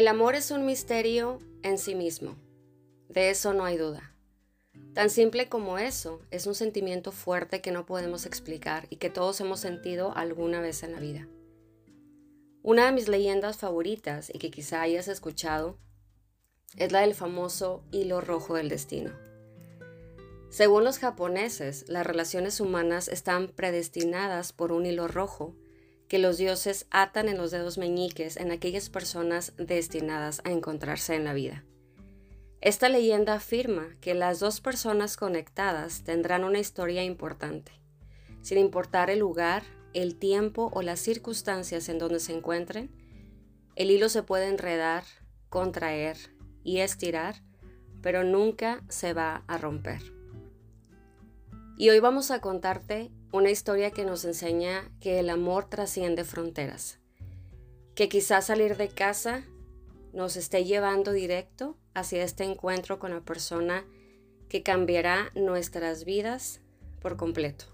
El amor es un misterio en sí mismo, de eso no hay duda. Tan simple como eso, es un sentimiento fuerte que no podemos explicar y que todos hemos sentido alguna vez en la vida. Una de mis leyendas favoritas y que quizá hayas escuchado es la del famoso hilo rojo del destino. Según los japoneses, las relaciones humanas están predestinadas por un hilo rojo que los dioses atan en los dedos meñiques en aquellas personas destinadas a encontrarse en la vida. Esta leyenda afirma que las dos personas conectadas tendrán una historia importante, sin importar el lugar, el tiempo o las circunstancias en donde se encuentren, el hilo se puede enredar, contraer y estirar, pero nunca se va a romper. Y hoy vamos a contarte una historia que nos enseña que el amor trasciende fronteras, que quizás salir de casa nos esté llevando directo hacia este encuentro con la persona que cambiará nuestras vidas por completo.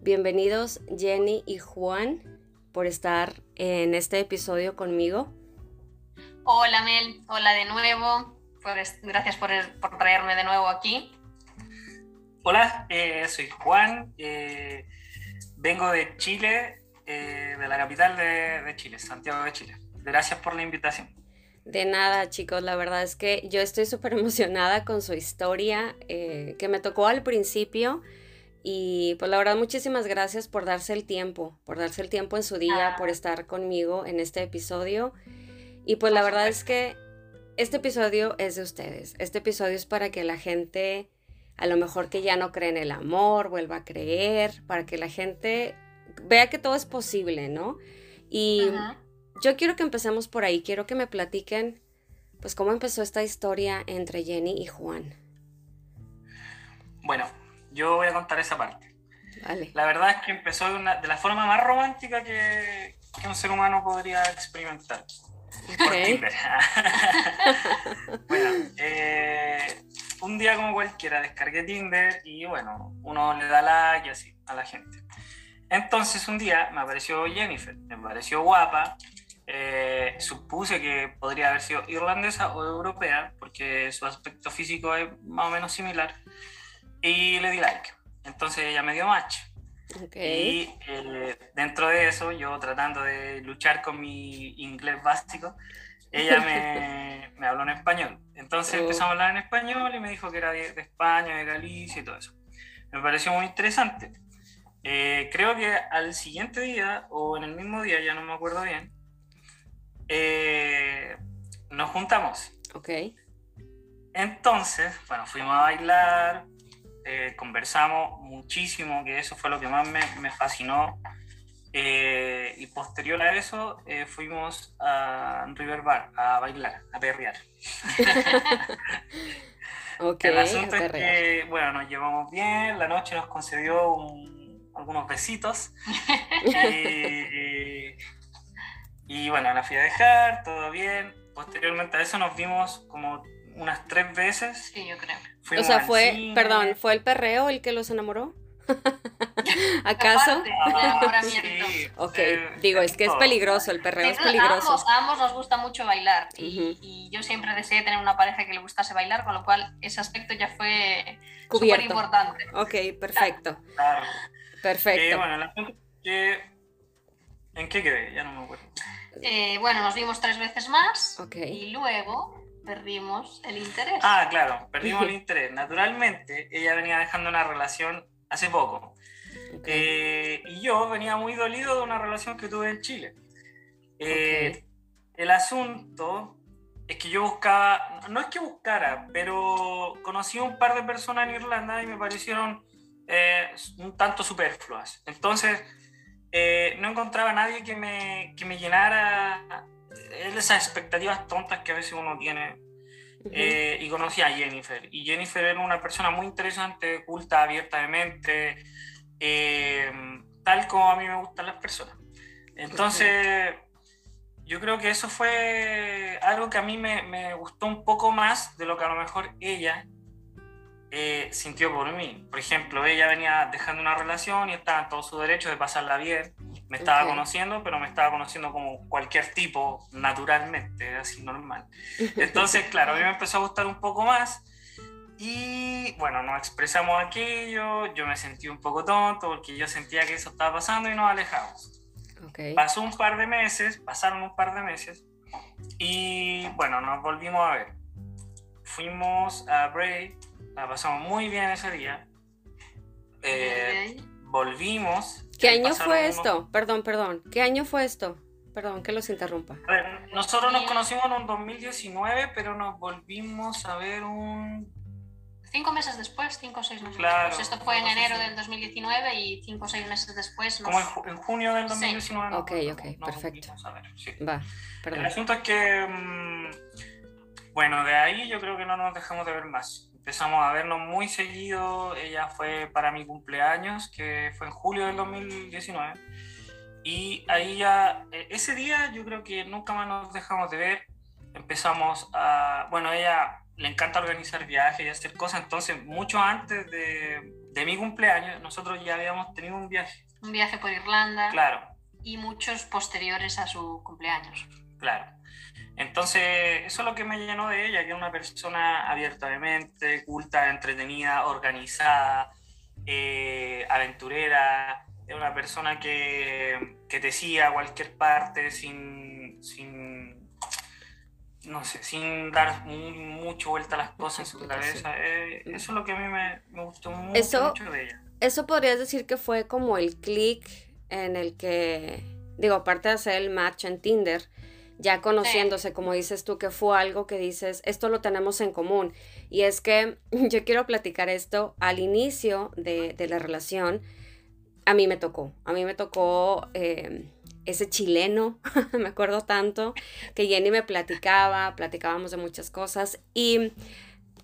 Bienvenidos Jenny y Juan por estar en este episodio conmigo. Hola Mel, hola de nuevo. Pues, gracias por, por traerme de nuevo aquí. Hola, eh, soy Juan, eh, vengo de Chile, eh, de la capital de, Chile, Santiago de Chile. Gracias por la invitación. De nada, chicos, la verdad es que yo estoy súper emocionada con su historia que me tocó al principio. Y pues la verdad, muchísimas gracias por darse el tiempo, por darse el tiempo en su día, por estar conmigo en este episodio. Y pues la verdad es que este episodio es de ustedes. Este episodio es para que la gente a lo mejor que ya no cree en el amor, vuelva a creer, para que la gente vea que todo es posible, ¿no? Y yo quiero que empecemos por ahí, quiero que me platiquen, pues, cómo empezó esta historia entre Jenny y Juan. Bueno, yo voy a contar esa parte. Vale. La verdad es que empezó de, la forma más romántica que, un ser humano podría experimentar. Por Tinder. bueno, eh, un día como cualquiera descargué Tinder y bueno, uno le da like y así a la gente. Entonces un día me apareció Jennifer, me pareció guapa, eh, supuse que podría haber sido irlandesa o europea porque su aspecto físico es más o menos similar y le di like. Entonces ella me dio match. Y eh, dentro de eso, yo tratando de luchar con mi inglés básico, ella me, me habló en español. Entonces oh. empezamos a hablar en español y me dijo que era de, España, de Galicia y todo eso. Me pareció muy interesante. Eh, creo que al siguiente día, o en el mismo día, ya no me acuerdo bien, eh, nos juntamos. Ok. Entonces, bueno, fuimos a bailar, eh, conversamos muchísimo, que eso fue lo que más me, me fascinó eh, y posterior a eso eh, fuimos a River Bar a bailar, a perrear. okay, El asunto es que, bueno, nos llevamos bien, la noche nos concedió algunos besitos. y, bueno, la fui a dejar, todo bien. Posteriormente a eso nos vimos como unas tres veces. Sí, yo creo. o sea, fue, perdón, ¿fue el perreo el que los enamoró? ¿Acaso? ok, eh, digo, es que es peligroso, el perreo es peligroso. A ambos, nos gusta mucho bailar y, yo siempre deseé tener una pareja que le gustase bailar, con lo cual ese aspecto ya fue súper importante. Ok, perfecto. Perfecto. Eh, bueno, ¿En qué quedé? Ya no me acuerdo. Eh, bueno, nos vimos tres veces más y luego perdimos el interés. Ah, claro, perdimos el interés. Naturalmente, ella venía dejando una relación hace poco. Eh, y yo venía muy dolido de una relación que tuve en Chile. Eh, el asunto es que yo buscaba, no es que buscara, pero conocí un par de personas en Irlanda y me parecieron eh, un tanto superfluas. Entonces, no encontraba a nadie que me, que me llenara esas expectativas tontas que a veces uno tiene eh, y conocí a Jennifer. Y Jennifer era una persona muy interesante, culta, abierta de mente, eh, tal como a mí me gustan las personas. Entonces, yo creo que eso fue algo que a mí me, me gustó un poco más de lo que a lo mejor ella eh, sintió por mí. Por ejemplo, ella venía dejando una relación y estaba en todo su derecho de pasarla bien. Me estaba conociendo, pero me estaba conociendo como cualquier tipo, naturalmente, así normal. Entonces, claro, a mí me empezó a gustar un poco más. Y bueno, nos expresamos aquello, yo me sentí un poco tonto porque yo sentía que eso estaba pasando y nos alejamos. Okay. Pasó un par de meses, pasaron un par de meses y bueno, nos volvimos a ver. Fuimos a Bray, la pasamos muy bien ese día. Eh, volvimos. ¿Qué año fue esto? Perdón, perdón. ¿Qué año fue esto? Perdón que los interrumpa. A ver, nosotros nos conocimos en un 2019, pero nos volvimos a ver un... Cinco meses después, cinco o seis meses claro, después. Esto fue en enero del 2019 y cinco o seis meses después... Como en, junio del 2019. Sí. Ok, ok, perfecto. Va, perdón. El asunto es que, mm, bueno, de ahí yo creo que no nos dejamos de ver más empezamos a vernos muy seguido. Ella fue para mi cumpleaños, que fue en julio del 2019. Y ahí ya, e, ese día yo creo que nunca más nos dejamos de ver. Empezamos a, bueno, ella le encanta organizar viajes y hacer cosas, entonces mucho antes de, de mi cumpleaños nosotros ya habíamos tenido un viaje. Un viaje por Irlanda. Claro. Y muchos posteriores a su cumpleaños. Claro. Entonces, eso es lo que me llenó de ella, que es una persona abierta de mente, culta, entretenida, organizada, eh, aventurera, es una persona que, que, te sigue a cualquier parte sin, sin no sé, sin dar mucho vuelta a las cosas en su cabeza. Eh, eso es lo que a mí me, me gustó mucho, mucho de ella. Eso podrías decir que fue como el clic en el que, digo, aparte de hacer el match en Tinder, ya conociéndose, como dices tú, que fue algo que dices, esto lo tenemos en común. Y es que yo quiero platicar esto al inicio de, la relación. A mí me tocó, a mí me tocó eh, ese chileno, me acuerdo tanto, que Jenny me platicaba, platicábamos de muchas cosas y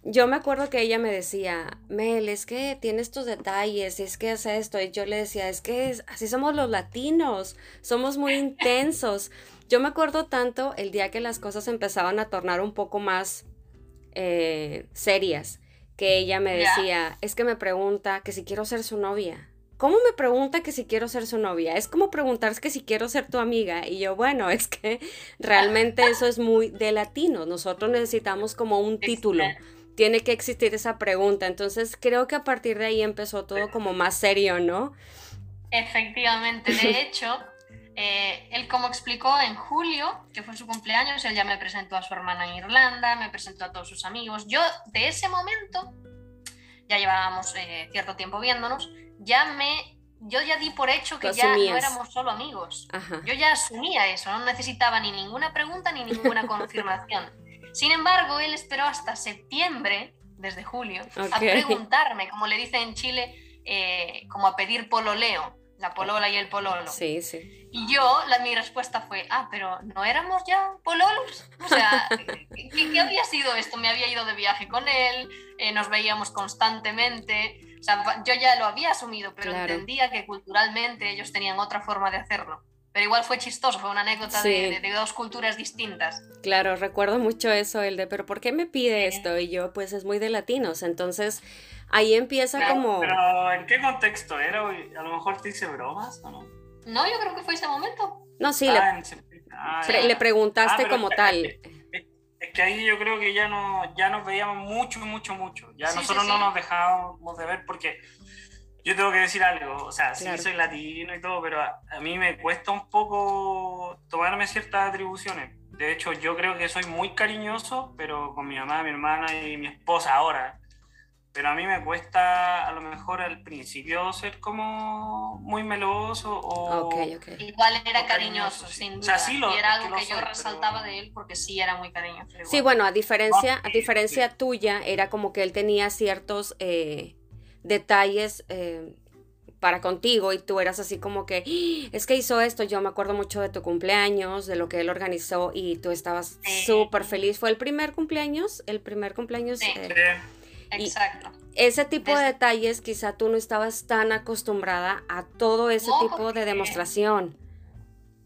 yo me acuerdo que ella me decía, Mel, es que tiene estos detalles, es que hace esto, y yo le decía, es que así somos los latinos, somos muy intensos. Yo me acuerdo tanto el día que las cosas empezaban a tornar un poco más eh, serias, que ella me decía, es que me pregunta que si quiero ser su novia. ¿Cómo me pregunta que si quiero ser su novia? Es como preguntar que si quiero ser tu amiga. Y yo, bueno, es que realmente eso es muy de latino. Nosotros necesitamos como un título. Tiene que existir esa pregunta. Entonces creo que a partir de ahí empezó todo como más serio, ¿no? Efectivamente. De hecho, eh, él, como explicó en julio, que fue su cumpleaños, él ya me presentó a su hermana en Irlanda, me presentó a todos sus amigos. Yo, de ese momento, ya llevábamos eh, cierto tiempo viéndonos, ya me, yo ya di por hecho que ya no éramos solo amigos. Yo ya asumía eso, no necesitaba ni ninguna pregunta ni ninguna confirmación. Sin embargo, él esperó hasta septiembre, desde julio, a preguntarme, como le dice en Chile, eh, como a pedir pololeo la polola y el pololo. Sí, sí. Y yo, la, mi respuesta fue, ah, pero ¿no éramos ya pololos? O sea, ¿qué, había sido esto? Me había ido de viaje con él, eh, nos veíamos constantemente, o sea, yo ya lo había asumido, pero entendía que culturalmente ellos tenían otra forma de hacerlo. Pero igual fue chistoso, fue una anécdota de, de, dos culturas distintas. Claro, recuerdo mucho eso, el de, pero ¿por qué me pide esto? Y yo, pues es muy de latinos, entonces Ahí empieza como... Pero ¿en qué contexto era? A lo mejor te hice bromas o no. No, yo creo que fue ese momento. No, sí, le, ah, ah, le, preguntaste ah, como tal. Es, que ahí yo creo que ya, no, ya nos veíamos mucho, mucho, mucho. Ya nosotros no nos dejábamos de ver porque yo tengo que decir algo. O sea, sí soy latino y todo, pero a, a mí me cuesta un poco tomarme ciertas atribuciones. De hecho, yo creo que soy muy cariñoso, pero con mi mamá, mi hermana y mi esposa ahora pero a mí me cuesta a lo mejor al principio ser como muy meloso o igual era cariñoso, sin duda. y era algo que, yo resaltaba de él porque sí era muy cariñoso sí bueno a diferencia a diferencia tuya era como que él tenía ciertos eh, detalles eh, para contigo y tú eras así como que ¡Ah! es que hizo esto yo me acuerdo mucho de tu cumpleaños de lo que él organizó y tú estabas súper feliz fue el primer cumpleaños el primer cumpleaños sí. Eh, Exacto. ese tipo de detalles quizá tú no estabas tan acostumbrada a todo ese tipo de demostración.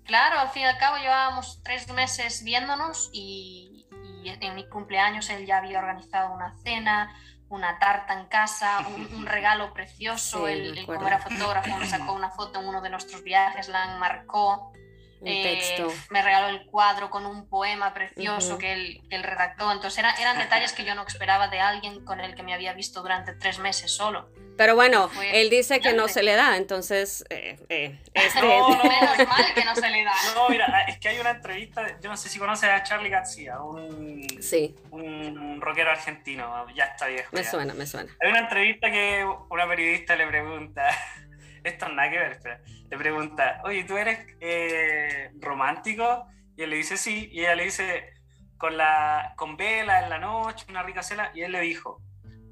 Claro, al fin y al cabo llevábamos tres meses viéndonos y, y en mi cumpleaños él ya había organizado una cena, una tarta en casa, un, regalo precioso. él, como era fotógrafo, me sacó una foto en uno de nuestros viajes, la enmarcó. Eh, me regaló el cuadro con un poema precioso que, él, que, él, redactó. Entonces eran detalles que yo no esperaba de alguien con el que me había visto durante tres meses solo. Pero bueno, él dice que no se le da, entonces... Eh, eh, este... No, no, menos mal que no se le da. No, mira, es que hay una entrevista, yo no sé si conoces a Charlie García, un, sí. un rockero argentino, ya está viejo. Me suena, me suena. Hay una entrevista que una periodista le pregunta, esto nada que ver, espera, le pregunta, oye, ¿tú eres eh, romántico? Y él le dice sí, y ella le dice, con, la, con vela en la noche, una rica cena, y él le dijo,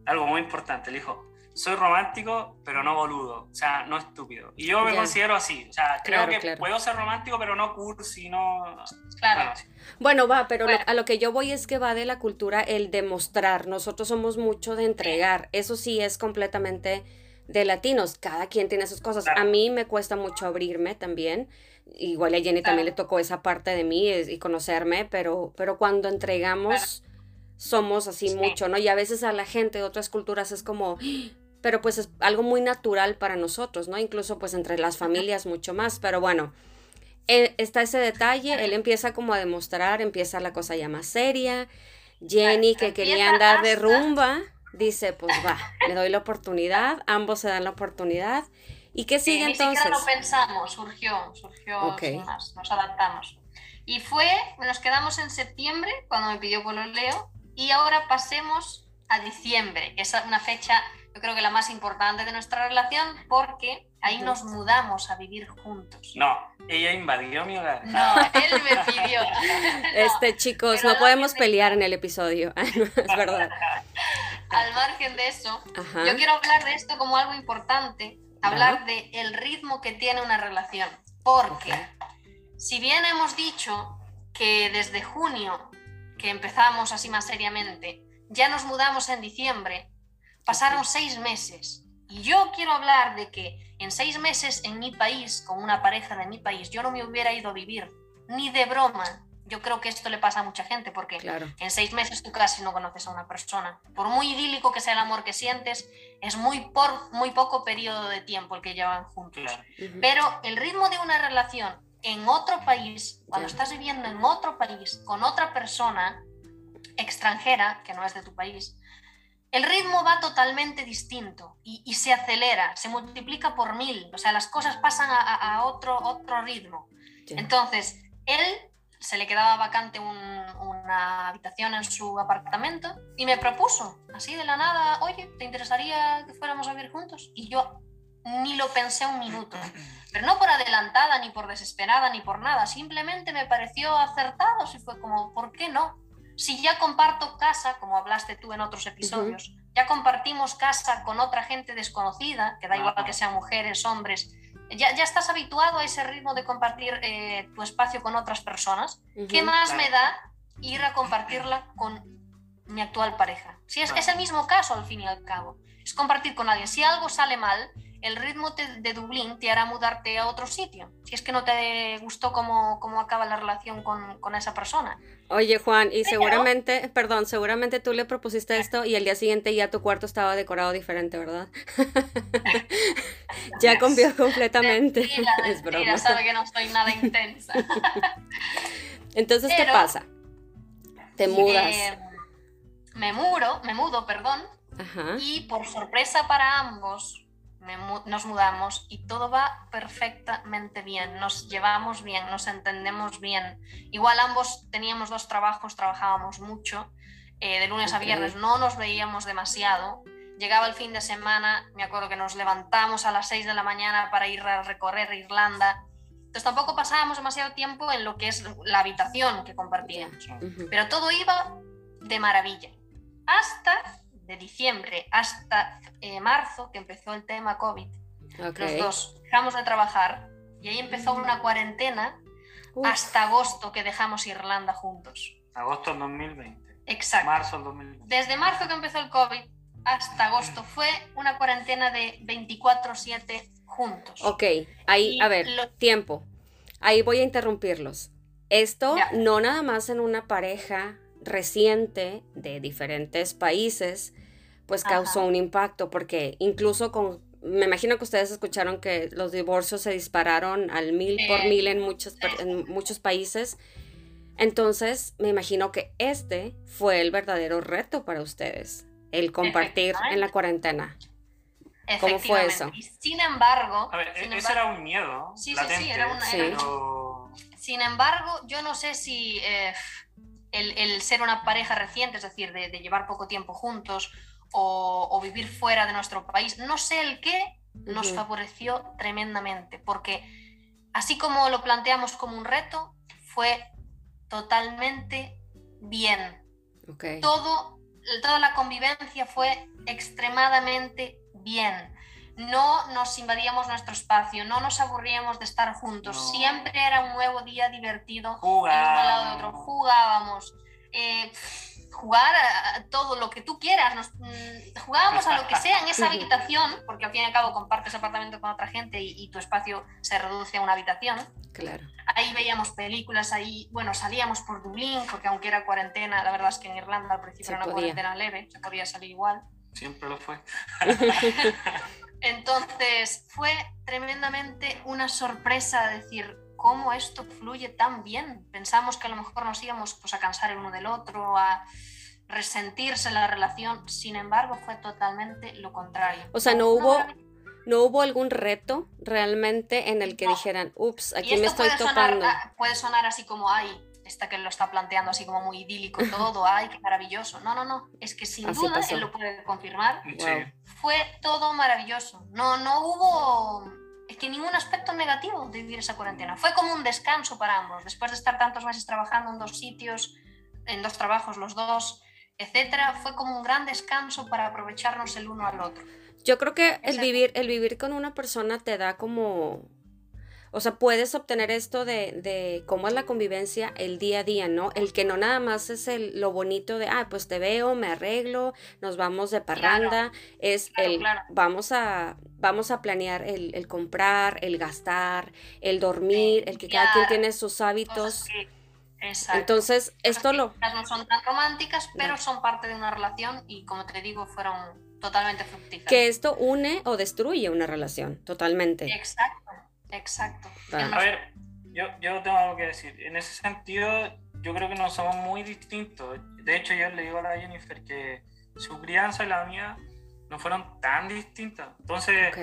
algo muy importante, le dijo, soy romántico, pero no boludo, o sea, no estúpido. Y yo me considero así, o sea, creo que puedo ser romántico, pero no cursi, no... Claro. Bueno, va, pero a lo que yo voy es que va de la cultura el demostrar. Nosotros somos mucho de entregar. Eso sí es completamente de latinos. Cada quien tiene sus cosas. A mí me cuesta mucho abrirme también. Igual a Jenny también le tocó esa parte de mí y conocerme, pero, pero cuando entregamos somos así mucho, ¿no? Y a veces a la gente de otras culturas es como, pero pues es algo muy natural para nosotros, ¿no? Incluso pues entre las familias mucho más, pero bueno, eh, está ese detalle, él empieza como a demostrar, empieza la cosa ya más seria, Jenny que quería andar de rumba, dice, pues va, le doy la oportunidad, ambos se dan la oportunidad, ¿y qué sigue entonces? Ni lo pensamos, surgió, surgió, nos adaptamos. Y fue, nos quedamos en septiembre, cuando me pidió Leo, y ahora pasemos a diciembre, que es una fecha yo creo que la más importante de nuestra relación porque ahí nos mudamos a vivir juntos. No, ella invadió mi hogar. No, él me pidió. Este, chicos, no podemos pelear en el episodio, es verdad. Al margen de eso, yo quiero hablar de esto como algo importante, hablar de el ritmo que tiene una relación, porque si bien hemos dicho que desde junio, que empezamos así más seriamente, ya nos mudamos en diciembre, Pasaron seis meses y yo quiero hablar de que en seis meses en mi país, con una pareja de mi país, yo no me hubiera ido a vivir, ni de broma. Yo creo que esto le pasa a mucha gente porque en seis meses tú casi no conoces a una persona. Por muy idílico que sea el amor que sientes, es muy, por, muy poco periodo de tiempo el que llevan juntos. Pero el ritmo de una relación en otro país, cuando estás viviendo en otro país con otra persona extranjera, que no es de tu país, el ritmo va totalmente distinto y, se acelera, se multiplica por mil, o sea, las cosas pasan a, otro, otro ritmo. Entonces, él se le quedaba vacante una habitación en su apartamento y me propuso, así de la nada, oye, ¿te interesaría que fuéramos a vivir juntos? Y yo ni lo pensé un minuto, pero no por adelantada, ni por desesperada, ni por nada, simplemente me pareció acertado, y fue como, ¿por qué no? si ya comparto casa, como hablaste tú en otros episodios, ya compartimos casa con otra gente desconocida, que da igual que sean mujeres, hombres, ya, ya estás habituado a ese ritmo de compartir eh, tu espacio con otras personas, ¿qué más me da ir a compartirla con mi actual pareja? Si es, es el mismo caso al fin y al cabo, es compartir con alguien. Si algo sale mal, el ritmo de Dublín te hará mudarte a otro sitio, si es que no te gustó cómo, cómo acaba la relación con, con, esa persona. Oye Juan, y seguramente, perdón, seguramente tú le propusiste esto y el día siguiente ya tu cuarto estaba decorado diferente, ¿verdad? ya cambió completamente. es broma. sabe que no estoy nada intensa. Entonces, ¿qué pasa? Te mudas. me muro, me mudo, perdón. Y por sorpresa para ambos, nos mudamos y todo va perfectamente bien, nos llevamos bien, nos entendemos bien. Igual ambos teníamos dos trabajos, trabajábamos mucho, eh, de lunes a viernes no nos veíamos demasiado. Llegaba el fin de semana, me acuerdo que nos levantamos a las 6 de la mañana para ir a recorrer Irlanda. Entonces tampoco pasábamos demasiado tiempo en lo que es la habitación que compartíamos. Pero todo iba de maravilla. Hasta de diciembre hasta eh, marzo, que empezó el tema COVID, los dos dejamos de trabajar y ahí empezó una cuarentena hasta agosto que dejamos Irlanda juntos. Agosto del 2020. Exacto. Marzo del 2020. Desde marzo que empezó el COVID hasta agosto fue una cuarentena de 24/7 juntos. Ok, ahí, a ver, tiempo. Ahí voy a interrumpirlos. Esto no nada más en una pareja reciente de diferentes países, pues causó un impacto, porque incluso con, me imagino que ustedes escucharon que los divorcios se dispararon al mil por mil en muchos, en muchos países. Entonces, me imagino que este fue el verdadero reto para ustedes, el compartir en la cuarentena. ¿Cómo fue eso? sin embargo... A ver, e-, ese era un miedo. Sí, sí, sí, era un... Sin embargo, yo no sé si eh, el, ser una pareja reciente, es decir, de, llevar poco tiempo juntos o, vivir fuera de nuestro país, no sé el qué nos favoreció tremendamente, porque así como lo planteamos como un reto, fue totalmente bien. Todo, toda la convivencia fue extremadamente bien. No nos invadíamos nuestro espacio, no nos aburríamos de estar juntos. Siempre era un nuevo día divertido, uno al lado de otro. Jugábamos. Eh, jugar a, todo lo que tú quieras. Nos, mm, jugábamos a lo que sea en esa habitación, porque al fin y al cabo compartes apartamento con otra gente y, tu espacio se reduce a una habitación. Claro. Ahí veíamos películas, ahí, bueno, salíamos por Dublín, porque aunque era cuarentena, la verdad es que en Irlanda al principio era una cuarentena leve, se podía salir igual. Siempre lo fue. Entonces fue tremendamente una sorpresa decir, cómo esto fluye tan bien. Pensamos que a lo mejor nos íbamos pues, a cansar el uno del otro, a resentirse la relación. Sin embargo, fue totalmente lo contrario. O sea, no hubo, no hubo algún reto realmente en el que dijeran, ups, aquí me estoy topando. puede sonar así como, ay, esta que lo está planteando así como muy idílico todo, ay, qué maravilloso. No, no, no, es que sin duda, él lo puede confirmar, fue todo maravilloso. No, no hubo es que ningún aspecto negativo de vivir esa cuarentena. Fue como un descanso para ambos. Después de estar tantos meses trabajando en dos sitios, en dos trabajos los dos, etcétera, fue como un gran descanso para aprovecharnos el uno al otro. Yo creo que el vivir, el vivir con una persona te da como o sea, puedes obtener esto de, cómo es la convivencia el día a día, ¿no? El que no nada más es el, lo bonito de, ah, pues te veo, me arreglo, nos vamos de parranda, es el, vamos a, vamos a planear el, comprar, el gastar, el dormir, el que cada quien tiene sus hábitos. Exacto. Entonces, esto lo... No son tan románticas, pero son parte de una relación y como te digo, fueron totalmente fructíferas. Que esto une o destruye una relación, totalmente. Exacto. Exacto. A ver, yo, yo tengo algo que decir. En ese sentido, yo creo que no somos muy distintos. De hecho, yo le digo a la Jennifer que su crianza y la mía no fueron tan distintas. Entonces,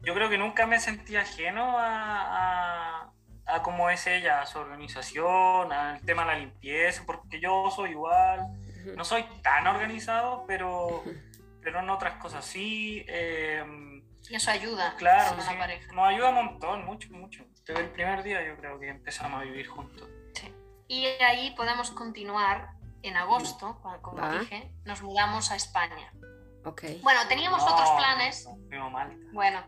yo creo que nunca me sentí ajeno a, a, cómo es ella, a su organización, al tema de la limpieza, porque yo soy igual. No soy tan organizado, pero, pero en otras cosas sí. Eh, y eso ayuda. Claro, sí, pareja. nos ayuda un montón, mucho, mucho. Desde el primer día yo creo que empezamos a vivir juntos. Sí. Y ahí podemos continuar en agosto, como dije, nos mudamos a España. Okay. Bueno, teníamos otros planes. Bueno,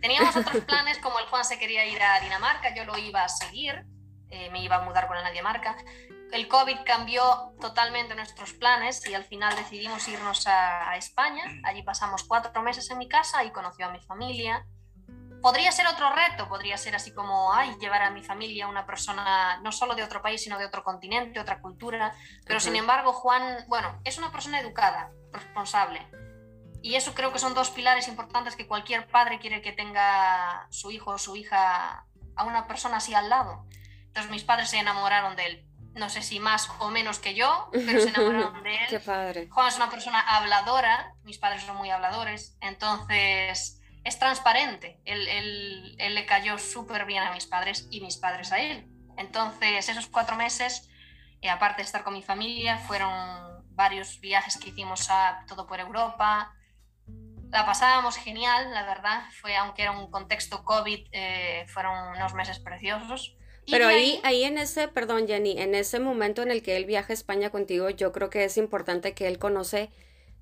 teníamos otros planes, como el Juan se quería ir a Dinamarca, yo lo iba a seguir, eh, me iba a mudar con él a Dinamarca el COVID cambió totalmente nuestros planes y al final decidimos irnos a, España. Allí pasamos cuatro meses en mi casa y conoció a mi familia. Podría ser otro reto, podría ser así como, ay, llevar a mi familia a una persona no solo de otro país, sino de otro continente, otra cultura. Pero sin embargo, Juan, bueno, es una persona educada, responsable. Y eso creo que son dos pilares importantes que cualquier padre quiere que tenga su hijo o su hija a una persona así al lado. Entonces mis padres se enamoraron de él no sé si más o menos que yo, pero se enamoraron de él. Qué padre. Juan es una persona habladora, mis padres son muy habladores, entonces es transparente. Él, le cayó súper bien a mis padres y mis padres a él. Entonces, esos cuatro meses, eh, aparte de estar con mi familia, fueron varios viajes que hicimos a todo por Europa. La pasábamos genial, la verdad. Fue, aunque era un contexto COVID, eh, fueron unos meses preciosos. Pero ahí, ahí en ese, perdón Jenny, en ese momento en el que él viaja a España contigo, yo creo que es importante que él conoce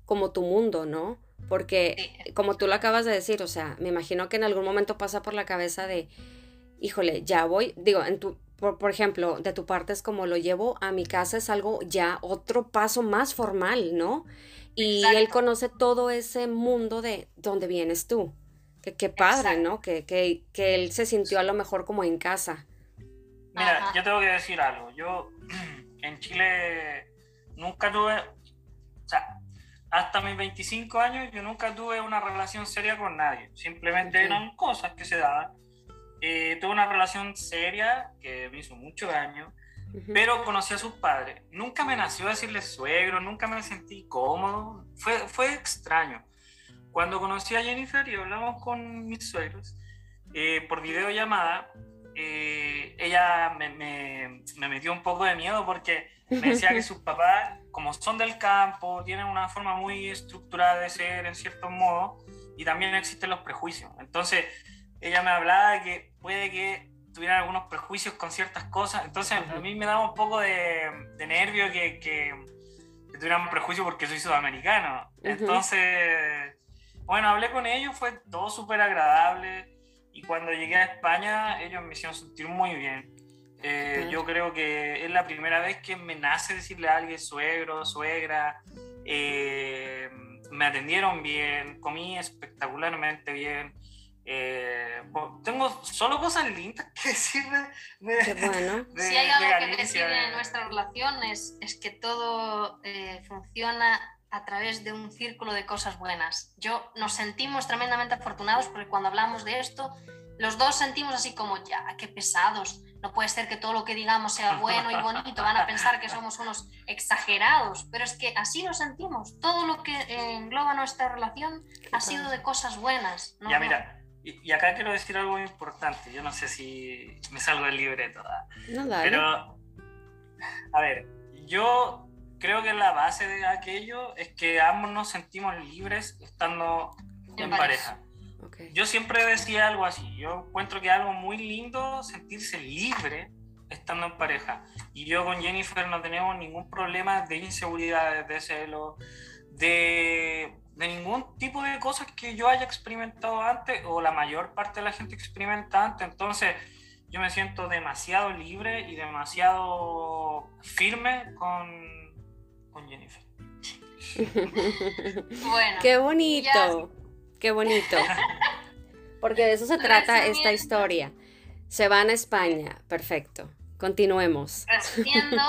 como tu mundo, ¿no? Porque como tú lo acabas de decir, o sea, me imagino que en algún momento pasa por la cabeza de, híjole, ya voy, digo, en tu, por, ejemplo, de tu parte es como lo llevo a mi casa, es algo ya otro paso más formal, ¿no? Y él conoce todo ese mundo de donde vienes tú. Que qué padre, ¿no? Que, que, que él se sintió a lo mejor como en casa. Mira, yo tengo que decir algo. Yo en Chile nunca tuve, o sea, hasta mis 25 años yo nunca tuve una relación seria con nadie, simplemente eran cosas que se daban. Eh, tuve una relación seria que me hizo mucho daño, pero conocí a sus padres. Nunca me nació decirle suegro, nunca me sentí cómodo, fue, fue extraño. Cuando conocí a Jennifer y hablamos con mis suegros eh, por videollamada, eh, ella me, me, me, metió un poco de miedo porque me decía que sus papás, como son del campo, tienen una forma muy estructurada de ser en cierto modo y también existen los prejuicios. Entonces, ella me hablaba de que puede que tuvieran algunos prejuicios con ciertas cosas. Entonces, a mí me daba un poco de, de nervio que, que, tuvieran un prejuicio porque soy sudamericano. Entonces, bueno, hablé con ellos, fue todo súper agradable y cuando llegué a España, ellos me hicieron sentir muy bien. Eh, yo creo que es la primera vez que me nace decirle a alguien suegro, suegra. Eh, me atendieron bien, comí espectacularmente bien. Eh, tengo solo cosas lindas que decir de, bueno. si hay algo que decir de nuestra relación es, es que todo funciona a través de un círculo de cosas buenas. Yo nos sentimos tremendamente afortunados porque cuando hablamos de esto, los dos sentimos así como, ya, qué pesados. No puede ser que todo lo que digamos sea bueno y bonito. Van a pensar que somos unos exagerados. Pero es que así lo sentimos. Todo lo que engloba nuestra relación ha sido de cosas buenas. Ya, mira, y, acá quiero decir algo muy importante. Yo no sé si me salgo del libreto. No, Pero, a ver, yo creo que la base de aquello es que ambos nos sentimos libres estando en, pareja. Yo siempre decía algo así, yo encuentro que es algo muy lindo sentirse libre estando en pareja. Y yo con Jennifer no tenemos ningún problema de inseguridad, de celo, de, de ningún tipo de cosas que yo haya experimentado antes o la mayor parte de la gente experimenta antes. Entonces yo me siento demasiado libre y demasiado firme con Jennifer. bueno. Qué bonito, qué bonito. Porque de eso se trata esta historia. Se van a España, perfecto. Continuemos. Resumiendo,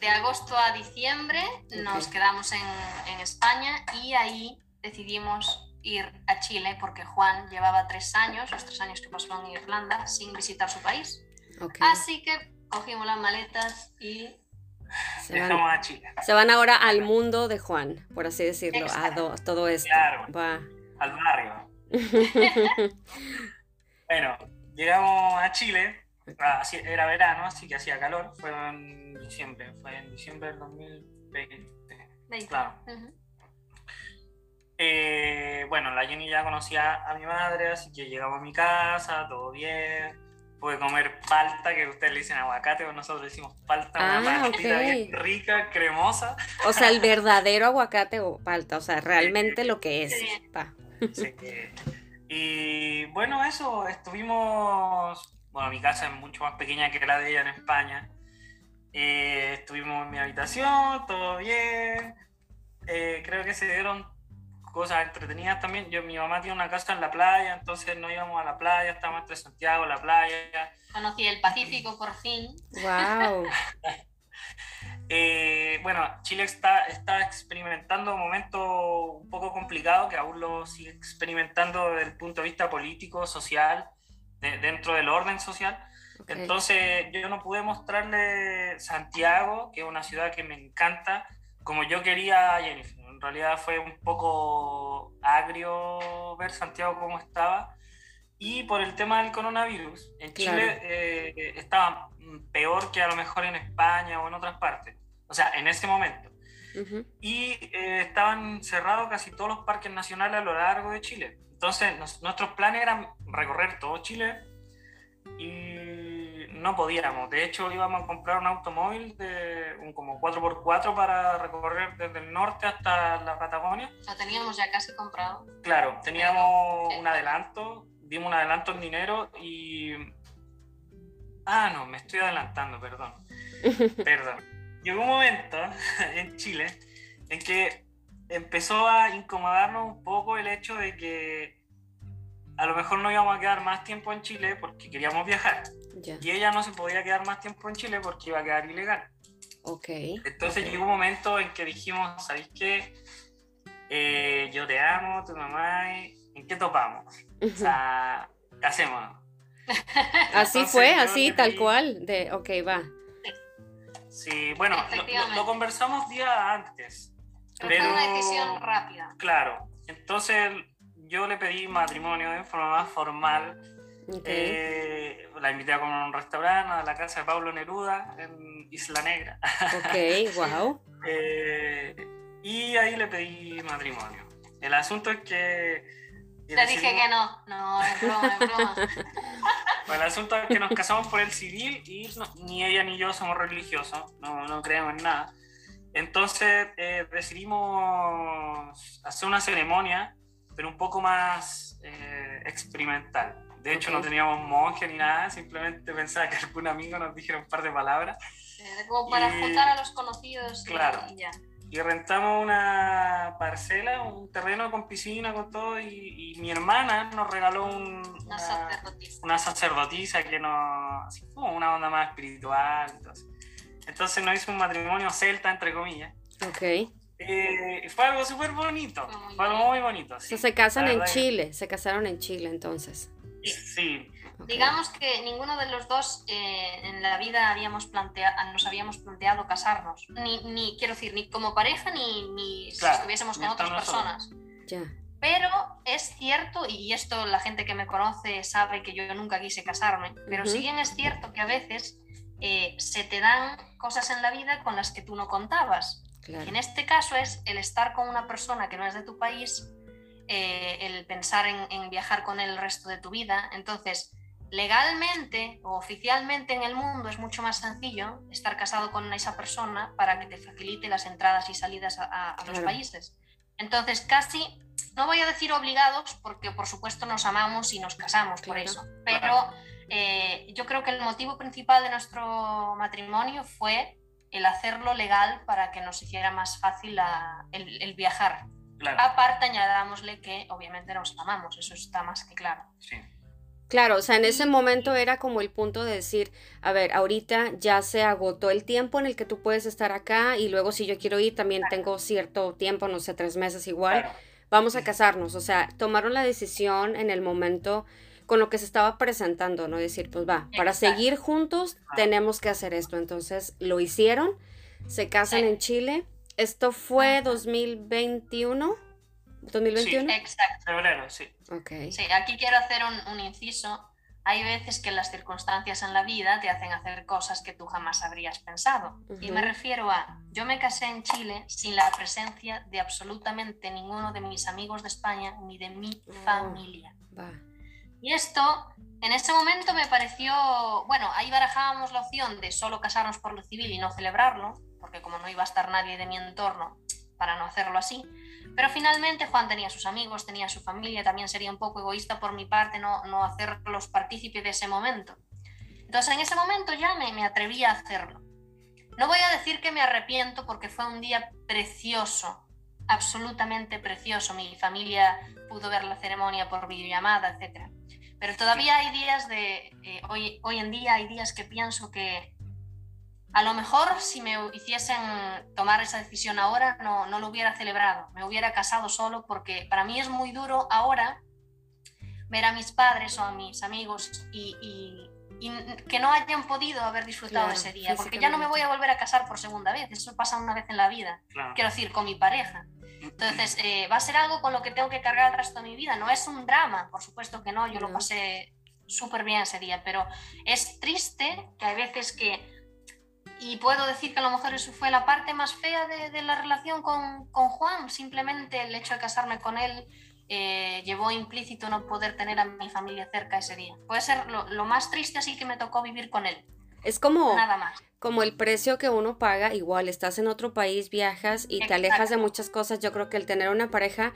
de agosto a diciembre nos quedamos en, en, España y ahí decidimos ir a Chile porque Juan llevaba tres años, los tres años que pasó en Irlanda, sin visitar su país. Así que cogimos las maletas y se van, a Chile. Se van ahora al mundo de Juan, por así decirlo, a todo esto. Claro, al barrio. bueno, llegamos a Chile, era verano, así que hacía calor, fue en diciembre, fue en diciembre del 2020. Claro. Eh, bueno, la Jenny ya conocía a mi madre, así que llegamos a mi casa, todo bien puede comer palta, que ustedes le dicen aguacate, o nosotros decimos palta, una ah, bien rica, cremosa. O sea, el verdadero aguacate o palta, o sea, realmente lo que es. Sí. Y bueno, eso, estuvimos, bueno, mi casa es mucho más pequeña que la de ella en España. Eh, estuvimos en mi habitación, todo bien. Eh, creo que se dieron cosas entretenidas también. Yo, mi mamá tiene una casa en la playa, entonces no íbamos a la playa, estábamos entre Santiago, la playa. Conocí el Pacífico por fin. ¡Wow! Eh, bueno, Chile está, está experimentando un momento un poco complicado que aún lo sigue experimentando desde el punto de vista político, social, dentro del orden social. Entonces yo no pude mostrarle Santiago, que es una ciudad que me encanta, como yo quería a Jennifer en realidad fue un poco agrio ver Santiago cómo estaba. Y por el tema del coronavirus, en Chile eh, estaba peor que a lo mejor en España o en otras partes. O sea, en ese momento. Y eh, estaban cerrados casi todos los parques nacionales a lo largo de Chile. Entonces, nuestros planes eran recorrer todo Chile y no podíamos. De hecho, íbamos a comprar un automóvil de un como 4x4 para recorrer desde el norte hasta la Patagonia. Lo teníamos ya casi comprado. Claro, teníamos un adelanto, dimos un adelanto en dinero y... Ah, no, me estoy adelantando, perdón. perdón. Llegó un momento en Chile en que empezó a incomodarnos un poco el hecho de que a lo mejor no íbamos a quedar más tiempo en Chile porque queríamos viajar. Y ella no se podía quedar más tiempo en Chile porque iba a quedar ilegal. Ok. Entonces ok. llegó un momento en que dijimos, ¿sabéis qué? Eh, yo te amo, tu mamá, ¿en qué topamos? O sea, casémonos. Así fue, así, tal pedí- cual. De, ok, va. Sí, bueno, lo- lo, conversamos días antes. Pero Pero, fue una decisión rápida. claro, entonces yo le pedí matrimonio de forma más formal. Ok. Eh, la invité a comer a un restaurante, a la casa de Pablo Neruda, en Isla Negra. Ok, wow. Eh, y ahí le pedí matrimonio. El asunto es que... Te dije que no. No, es broma, es broma. Bueno, el asunto es que nos casamos por el civil y no- ni ella ni yo somos religiosos, no, no creemos en nada. Entonces eh, decidimos hacer una ceremonia, pero un poco más eh, experimental. De hecho, Ok. no teníamos monje ni nada, simplemente pensaba que algún amigo nos dijera un par de palabras. Como para Y- juntar a los conocidos. Claro. y ya. Y rentamos una parcela, un terreno con piscina, con todo, y, y mi hermana nos regaló un- Una una, sacerdotisa. una sacerdotisa que nos. así como una onda más espiritual. Entonces, entonces nos hizo un matrimonio celta, entre comillas. Ok. Eh, fue algo súper bonito. Fue muy Fue algo muy bonito. O Sí, sea, se casan en Chile, se casaron en Chile entonces. Sí. Digamos que ninguno de los dos eh, en la vida habíamos plantea- nos habíamos planteado casarnos. Ni, ni, quiero decir, ni como pareja ni, ni si estuviésemos con otras personas. Ya. Pero es cierto, y esto la gente que me conoce sabe que yo nunca quise casarme, pero si bien es cierto que a veces eh, se te dan cosas en la vida con las que tú no contabas. Claro. En este caso es el estar con una persona que no es de tu país, eh, el pensar en, en viajar con él el resto de tu vida. Entonces, legalmente o oficialmente en el mundo es mucho más sencillo estar casado con esa persona para que te facilite las entradas y salidas a, a- a los Claro. países. Entonces, casi, no voy a decir obligados, porque por supuesto nos amamos y nos casamos por eso, pero eh, yo creo que el motivo principal de nuestro matrimonio fue el hacerlo legal para que nos hiciera más fácil la- el, el viajar. Claro. Aparte, añadámosle que obviamente nos amamos, eso está más que claro. Sí. Claro, o sea, en ese momento era como el punto de decir, a ver, ahorita ya se agotó el tiempo en el que tú puedes estar acá y luego si yo quiero ir también tengo cierto tiempo, no sé, tres meses igual, Claro. vamos a casarnos. O sea, tomaron la decisión en el momento con lo que se estaba presentando, ¿no? Decir, pues va, para Exacto. seguir juntos tenemos que hacer esto. Entonces lo hicieron, se casan Sí. en Chile. Esto fue Ajá. 2021. 2021. Exacto. Febrero, sí. Ok. Sí, aquí quiero hacer un, un inciso. Hay veces que las circunstancias en la vida te hacen hacer cosas que tú jamás habrías pensado. Y me refiero a, yo me casé en Chile sin la presencia de absolutamente ninguno de mis amigos de España ni de mi Oh. familia. Va. Y esto, en ese momento me pareció, bueno, ahí barajábamos la opción de solo casarnos por lo civil y no celebrarlo, porque como no iba a estar nadie de mi entorno para no hacerlo así, pero finalmente Juan tenía sus amigos, tenía su familia, también sería un poco egoísta por mi parte no, no hacerlos partícipe de ese momento. Entonces en ese momento ya me, me atreví a hacerlo. No voy a decir que me arrepiento porque fue un día precioso, absolutamente precioso. Mi familia pudo ver la ceremonia por videollamada, etc. Pero todavía hay días de, eh, hoy, hoy en día hay días que pienso que a lo mejor si me hiciesen tomar esa decisión ahora no, no lo hubiera celebrado, me hubiera casado solo porque para mí es muy duro ahora ver a mis padres o a mis amigos y, y- y que no hayan podido haber disfrutado Claro, ese día, porque ya no me voy a volver a casar por segunda vez, eso pasa una vez en la vida, Claro. quiero decir, con mi pareja. Entonces, eh, va a ser algo con lo que tengo que cargar el resto de mi vida. No es un drama, por supuesto que no, yo lo No. pasé súper bien ese día, pero es triste que hay veces que, y puedo decir que a lo mejor eso fue la parte más fea de, de la relación con, con Juan, simplemente el hecho de casarme con él eh, llevó implícito no poder tener a mi familia cerca ese día. Puede ser lo, lo más triste así que me tocó vivir con él, Es como, nada más. como el precio que uno paga, igual estás en otro país, viajas y te alejas de Exacto. muchas cosas. Yo creo que el tener una pareja,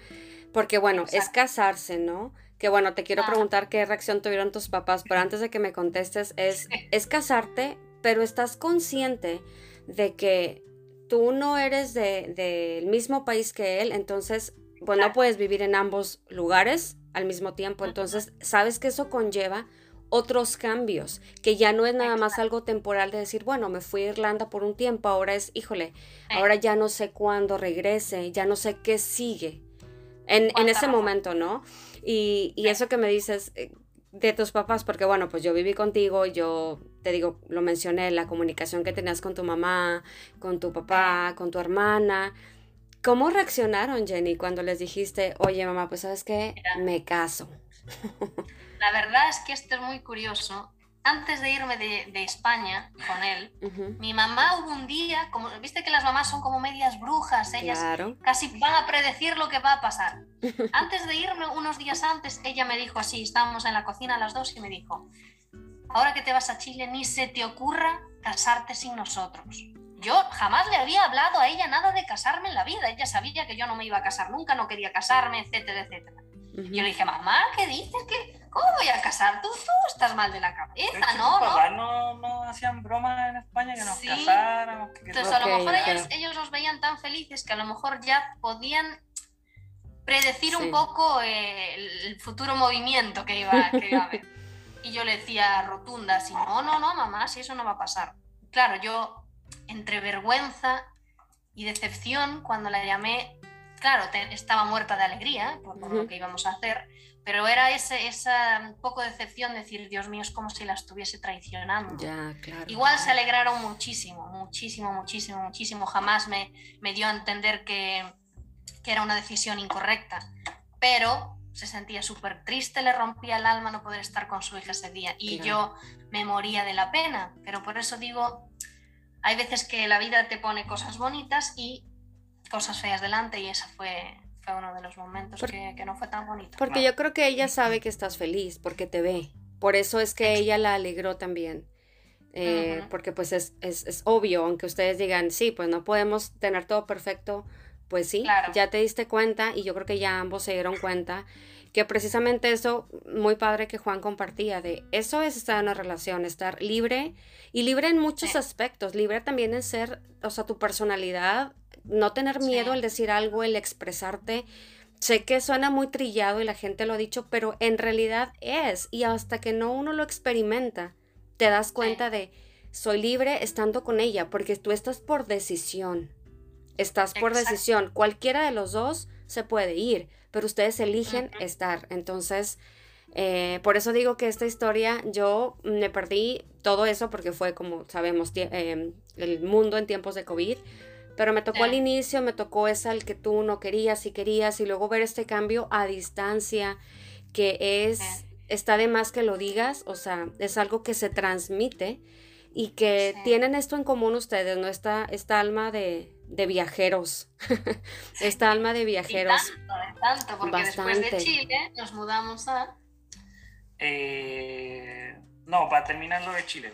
porque bueno, es Exacto. casarse, ¿no? Que bueno, te quiero Ah. preguntar qué reacción tuvieron tus papás, pero antes de que me contestes, es, Sí. es casarte, pero estás consciente de que tú no eres de- del mismo país que él, entonces, pues no puedes vivir en ambos lugares al mismo tiempo, entonces, sabes que eso conlleva otros cambios, que ya no es nada más algo temporal de decir, bueno, me fui a Irlanda por un tiempo, ahora es, híjole, ahora ya no sé cuándo regrese, ya no sé qué sigue en, en ese momento, ¿no? Y, y, eso que me dices eh, de tus papás, porque bueno, pues yo viví contigo, yo te digo, lo mencioné, la comunicación que tenías con tu mamá, con tu papá, con tu hermana. ¿Cómo reaccionaron, Jenny, cuando les dijiste, oye, mamá, pues sabes qué, me caso? La verdad es que esto es muy curioso. Antes de irme de, España con él, mi mamá hubo un día, como viste que las mamás son como medias brujas, ellas casi van a predecir lo que va a pasar. Antes de irme, unos días antes, ella me dijo así, estábamos en la cocina a las dos y me dijo, ahora que te vas a Chile, ni se te ocurra casarte sin nosotros. Yo jamás le había hablado a ella nada de casarme en la vida. Ella sabía que yo no me iba a casar nunca, no quería casarme, etcétera, etcétera. Yo le dije, mamá, ¿qué dices? ¿Qué? ¿Cómo voy a casar? Tú, tú estás mal de la cabeza, ¿no? Papá no, no hacían bromas en España que nos casáramos. Entonces, a lo mejor ellos, nos veían tan felices que a lo mejor ya podían predecir un poco eh, el futuro movimiento que iba, que iba a haber. Y yo le decía rotunda, así, no, no, no, mamá, si eso no va a pasar. Claro, yo entre vergüenza y decepción, cuando la llamé, claro, estaba muerta de alegría por, lo que íbamos a hacer, pero era ese, esa poco decepción de decir, Dios mío, es como si la estuviese traicionando. Ya, claro. Igual se alegraron muchísimo, muchísimo, muchísimo, muchísimo. Jamás me, me dio a entender que, que era una decisión incorrecta, pero se sentía súper triste, le rompía el alma no poder estar con su hija ese día y yo me moría de la pena, pero por eso digo, hay veces que la vida te pone cosas bonitas y cosas feas delante y ese fue, fue uno de los momentos que, que, no fue tan bonito. Porque yo creo que ella sabe que estás feliz, porque te ve. Por eso es que ella la alegró también. Eh, porque pues es, es, es, obvio, aunque ustedes digan, sí, pues no podemos tener todo perfecto, pues sí, ya te diste cuenta y yo creo que ya ambos se dieron cuenta que precisamente eso, muy padre que Juan compartía, de eso es estar en una relación, estar libre y libre en muchos aspectos, libre también en ser, o sea, tu personalidad, no tener miedo al decir algo, el expresarte. Sé que suena muy trillado y la gente lo ha dicho, pero en realidad es. Y hasta que no uno lo experimenta, te das cuenta de, soy libre estando con ella, porque tú estás por decisión. Estás por decisión. Cualquiera de los dos se puede ir, pero ustedes eligen estar. Entonces, eh, por eso digo que esta historia, yo me perdí todo eso porque fue, como sabemos, eh, el mundo en tiempos de COVID pero me tocó al inicio, me tocó esa el que tú no querías y querías y luego ver este cambio a distancia que es, está de más que lo digas, o sea, es algo que se transmite y que tienen esto en común ustedes, ¿no? Esta, esta alma de, de viajeros, esta alma de viajeros. tanto, tanto, porque después de Chile nos mudamos a... Eh, no, para terminar lo de Chile.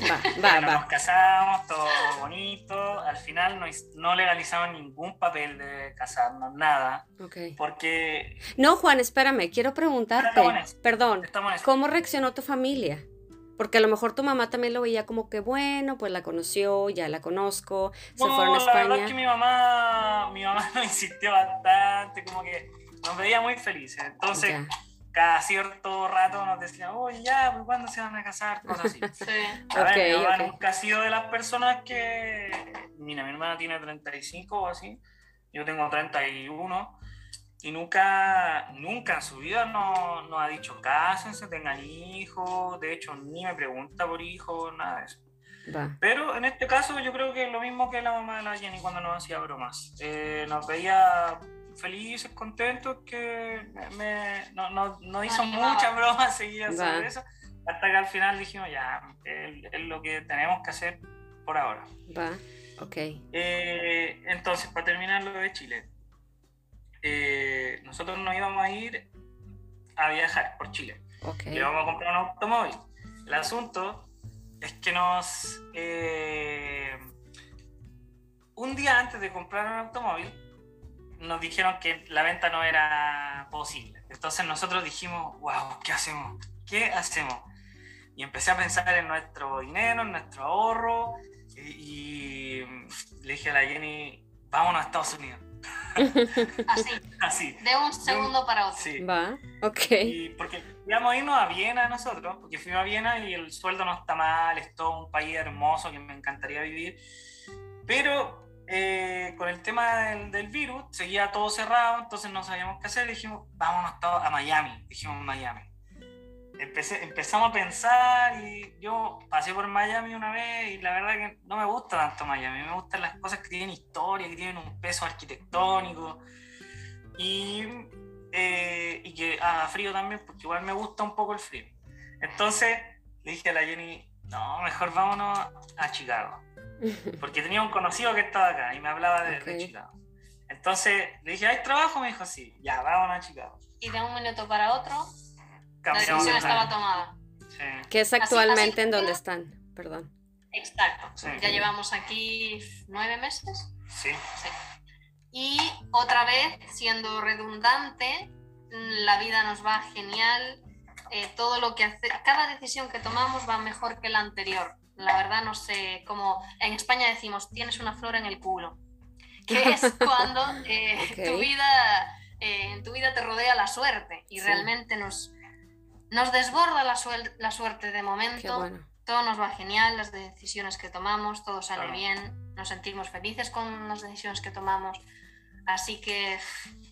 Va, Nos casamos, todo bonito. Al final no, no legalizamos ningún papel de casarnos, nada. Porque. No, Juan, espérame, quiero preguntarte. Perdón, ¿cómo reaccionó tu familia? Porque a lo mejor tu mamá también lo veía como que bueno, pues la conoció, ya la conozco, se fueron a España. La verdad es que mi mamá, mi mamá nos insistió bastante, como que nos veía muy felices. Entonces, cada cierto rato nos decía, oye, ya, pues, ¿cuándo se van a casar? Cosas así. Sí. A ver, mi hermana nunca ha sido de las personas que. Mira, mi hermana tiene 35 o así, yo tengo 31, y nunca, nunca en su vida nos no ha dicho cásense, tengan hijos, de hecho, ni me pregunta por hijos, nada de eso. Pero en este caso yo creo que es lo mismo que la mamá de la Jenny cuando nos hacía bromas. Eh, nos veía felices, contentos, que me, no, no, no, hizo muchas bromas seguidas sobre eso, hasta que al final dijimos, ya, es, lo que tenemos que hacer por ahora. Va, ok. Eh, entonces, para terminar lo de Chile, eh, nosotros nos íbamos a ir a viajar por Chile. Okay. íbamos a comprar un automóvil. El asunto es que nos... Eh, un día antes de comprar un automóvil, nos dijeron que la venta no era posible. Entonces nosotros dijimos, wow, ¿qué hacemos? ¿Qué hacemos? Y empecé a pensar en nuestro dinero, en nuestro ahorro, y, le dije a la Jenny, vámonos a Estados Unidos. Así. Así. De un segundo para otro. Sí. Va, ok. Y porque íbamos a irnos a Viena nosotros, porque fuimos a Viena y el sueldo no está mal, es todo un país hermoso que me encantaría vivir. Pero eh, con el tema del, del, virus seguía todo cerrado, entonces no sabíamos qué hacer. Dijimos, vámonos a Miami. Dijimos Miami. Empecé, empezamos a pensar y yo pasé por Miami una vez y la verdad que no me gusta tanto Miami. Me gustan las cosas que tienen historia, que tienen un peso arquitectónico y, eh, y que haga frío también, porque igual me gusta un poco el frío. Entonces le dije a la Jenny, no, mejor vámonos a Chicago porque tenía un conocido que estaba acá y me hablaba de, okay. de Chicago. Entonces le dije, ¿hay trabajo? Me dijo, sí, ya, vámonos a Chicago. Y de un minuto para otro, la decisión estaba tomada. Sí. Que es actualmente así, así, en donde están, perdón. Exacto. Sí. Ya llevamos aquí nueve meses. Sí. sí. Y otra vez, siendo redundante, la vida nos va genial. Eh, todo lo que hace, cada decisión que tomamos va mejor que la anterior la verdad no sé cómo, en España decimos, tienes una flor en el culo, que es cuando eh, okay. tu vida, eh, en tu vida te rodea la suerte y sí. realmente nos, nos desborda la, la suerte de momento. Bueno. Todo nos va genial, las decisiones que tomamos, todo sale claro. bien, nos sentimos felices con las decisiones que tomamos. Así que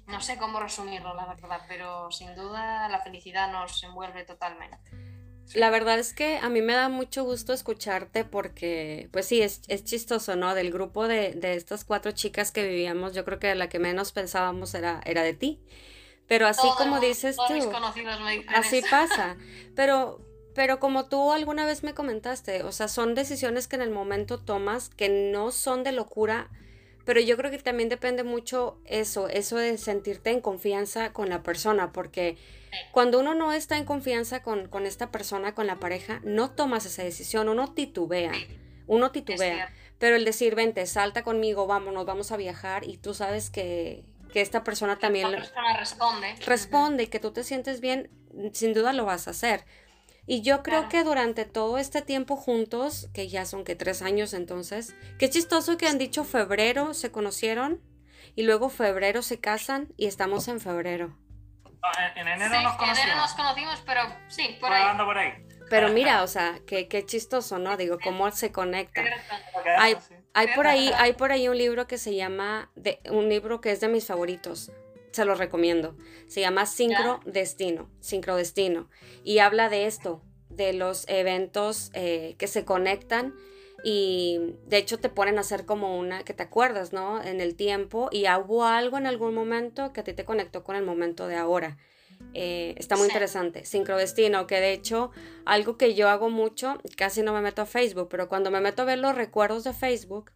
no sé cómo resumirlo, la verdad, pero sin duda la felicidad nos envuelve totalmente. La verdad es que a mí me da mucho gusto escucharte porque, pues sí, es, es chistoso, ¿no? Del grupo de, de, estas cuatro chicas que vivíamos, yo creo que la que menos pensábamos era, era de ti. Pero así como dices tú, así pasa. Pero, pero como tú alguna vez me comentaste, o sea, son decisiones que en el momento tomas que no son de locura, pero yo creo que también depende mucho eso, eso de sentirte en confianza con la persona, porque cuando uno no está en confianza con, con, esta persona, con la pareja, no tomas esa decisión, uno titubea, uno titubea. Pero el decir, vente, salta conmigo, vámonos, vamos a viajar, y tú sabes que, que esta persona también... Esta persona responde. Responde y que tú te sientes bien, sin duda lo vas a hacer. Y yo creo Claro. que durante todo este tiempo juntos, que ya son que tres años entonces, qué chistoso que han dicho febrero se conocieron y luego febrero se casan y estamos en febrero. Ah, En enero sí, nos en conocimos. enero nos conocimos, pero sí, por ahí. por ahí. Pero mira, o sea, qué, qué chistoso, ¿no? Digo, cómo se conecta. Hay, hay por ahí, hay por ahí un libro que se llama, de, un libro que es de mis favoritos. Se los recomiendo. Se llama Sincro Destino, Sincro Destino. Y habla de esto, de los eventos eh, que se conectan y de hecho te ponen a hacer como una, que te acuerdas, ¿no? En el tiempo y hubo algo en algún momento que a ti te conectó con el momento de ahora. Eh, está muy Sí. interesante, sincrodestino, que de hecho algo que yo hago mucho, casi no me meto a Facebook, pero cuando me meto a ver los recuerdos de Facebook,